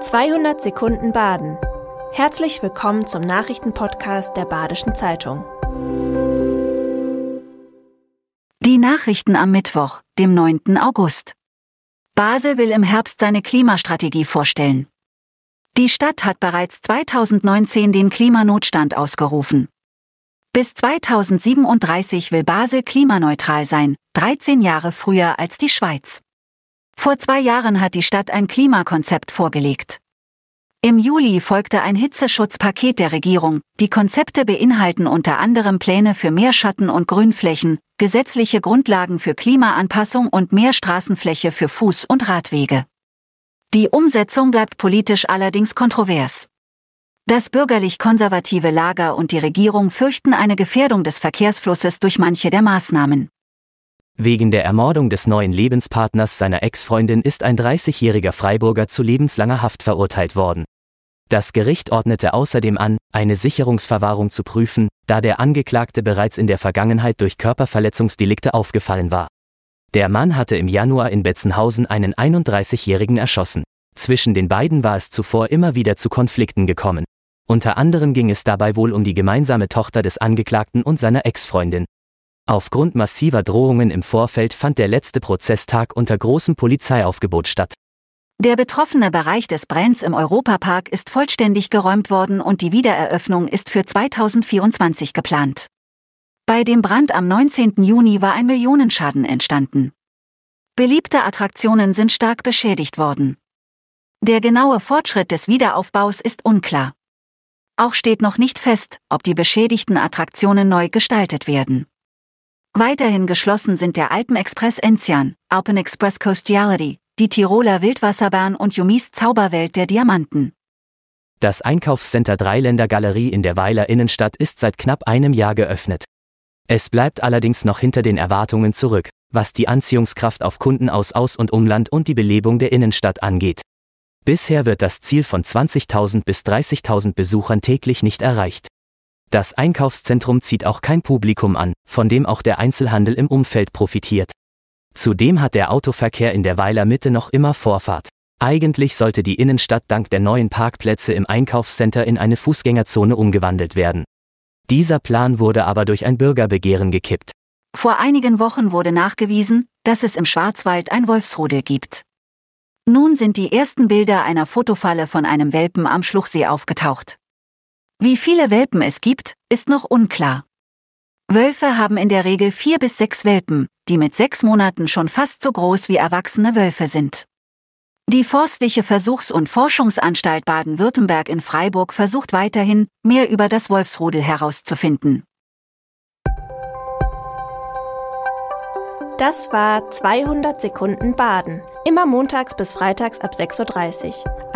200 Sekunden Baden. Herzlich willkommen zum Nachrichtenpodcast der Badischen Zeitung. Die Nachrichten am Mittwoch, dem 9. August. Basel will im Herbst seine Klimastrategie vorstellen. Die Stadt hat bereits 2019 den Klimanotstand ausgerufen. Bis 2037 will Basel klimaneutral sein, 13 Jahre früher als die Schweiz. Vor zwei Jahren hat die Stadt ein Klimakonzept vorgelegt. Im Juli folgte ein Hitzeschutzpaket der Regierung. Die Konzepte beinhalten unter anderem Pläne für mehr Schatten- und Grünflächen, gesetzliche Grundlagen für Klimaanpassung und mehr Straßenfläche für Fuß- und Radwege. Die Umsetzung bleibt politisch allerdings kontrovers. Das bürgerlich-konservative Lager und die Regierung fürchten eine Gefährdung des Verkehrsflusses durch manche der Maßnahmen. Wegen der Ermordung des neuen Lebenspartners seiner Ex-Freundin ist ein 30-jähriger Freiburger zu lebenslanger Haft verurteilt worden. Das Gericht ordnete außerdem an, eine Sicherungsverwahrung zu prüfen, da der Angeklagte bereits in der Vergangenheit durch Körperverletzungsdelikte aufgefallen war. Der Mann hatte im Januar in Betzenhausen einen 31-Jährigen erschossen. Zwischen den beiden war es zuvor immer wieder zu Konflikten gekommen. Unter anderem ging es dabei wohl um die gemeinsame Tochter des Angeklagten und seiner Ex-Freundin. Aufgrund massiver Drohungen im Vorfeld fand der letzte Prozesstag unter großem Polizeiaufgebot statt. Der betroffene Bereich des Brenns im Europapark ist vollständig geräumt worden und die Wiedereröffnung ist für 2024 geplant. Bei dem Brand am 19. Juni war ein Millionenschaden entstanden. Beliebte Attraktionen sind stark beschädigt worden. Der genaue Fortschritt des Wiederaufbaus ist unklar. Auch steht noch nicht fest, ob die beschädigten Attraktionen neu gestaltet werden. Weiterhin geschlossen sind der Alpenexpress Enzian, Alpen Express Coastiality, die Tiroler Wildwasserbahn und Jumis Zauberwelt der Diamanten. Das Einkaufscenter Dreiländer Galerie in der Weiler Innenstadt ist seit knapp einem Jahr geöffnet. Es bleibt allerdings noch hinter den Erwartungen zurück, was die Anziehungskraft auf Kunden aus Aus- und Umland und die Belebung der Innenstadt angeht. Bisher wird das Ziel von 20.000 bis 30.000 Besuchern täglich nicht erreicht. Das Einkaufszentrum zieht auch kein Publikum an, von dem auch der Einzelhandel im Umfeld profitiert. Zudem hat der Autoverkehr in der Weiler Mitte noch immer Vorfahrt. Eigentlich sollte die Innenstadt dank der neuen Parkplätze im Einkaufscenter in eine Fußgängerzone umgewandelt werden. Dieser Plan wurde aber durch ein Bürgerbegehren gekippt. Vor einigen Wochen wurde nachgewiesen, dass es im Schwarzwald ein Wolfsrudel gibt. Nun sind die ersten Bilder einer Fotofalle von einem Welpen am Schluchsee aufgetaucht. Wie viele Welpen es gibt, ist noch unklar. Wölfe haben in der Regel vier bis sechs Welpen, die mit sechs Monaten schon fast so groß wie erwachsene Wölfe sind. Die Forstliche Versuchs- und Forschungsanstalt Baden-Württemberg in Freiburg versucht weiterhin, mehr über das Wolfsrudel herauszufinden. Das war 200 Sekunden Baden. Immer montags bis freitags ab 6.30 Uhr.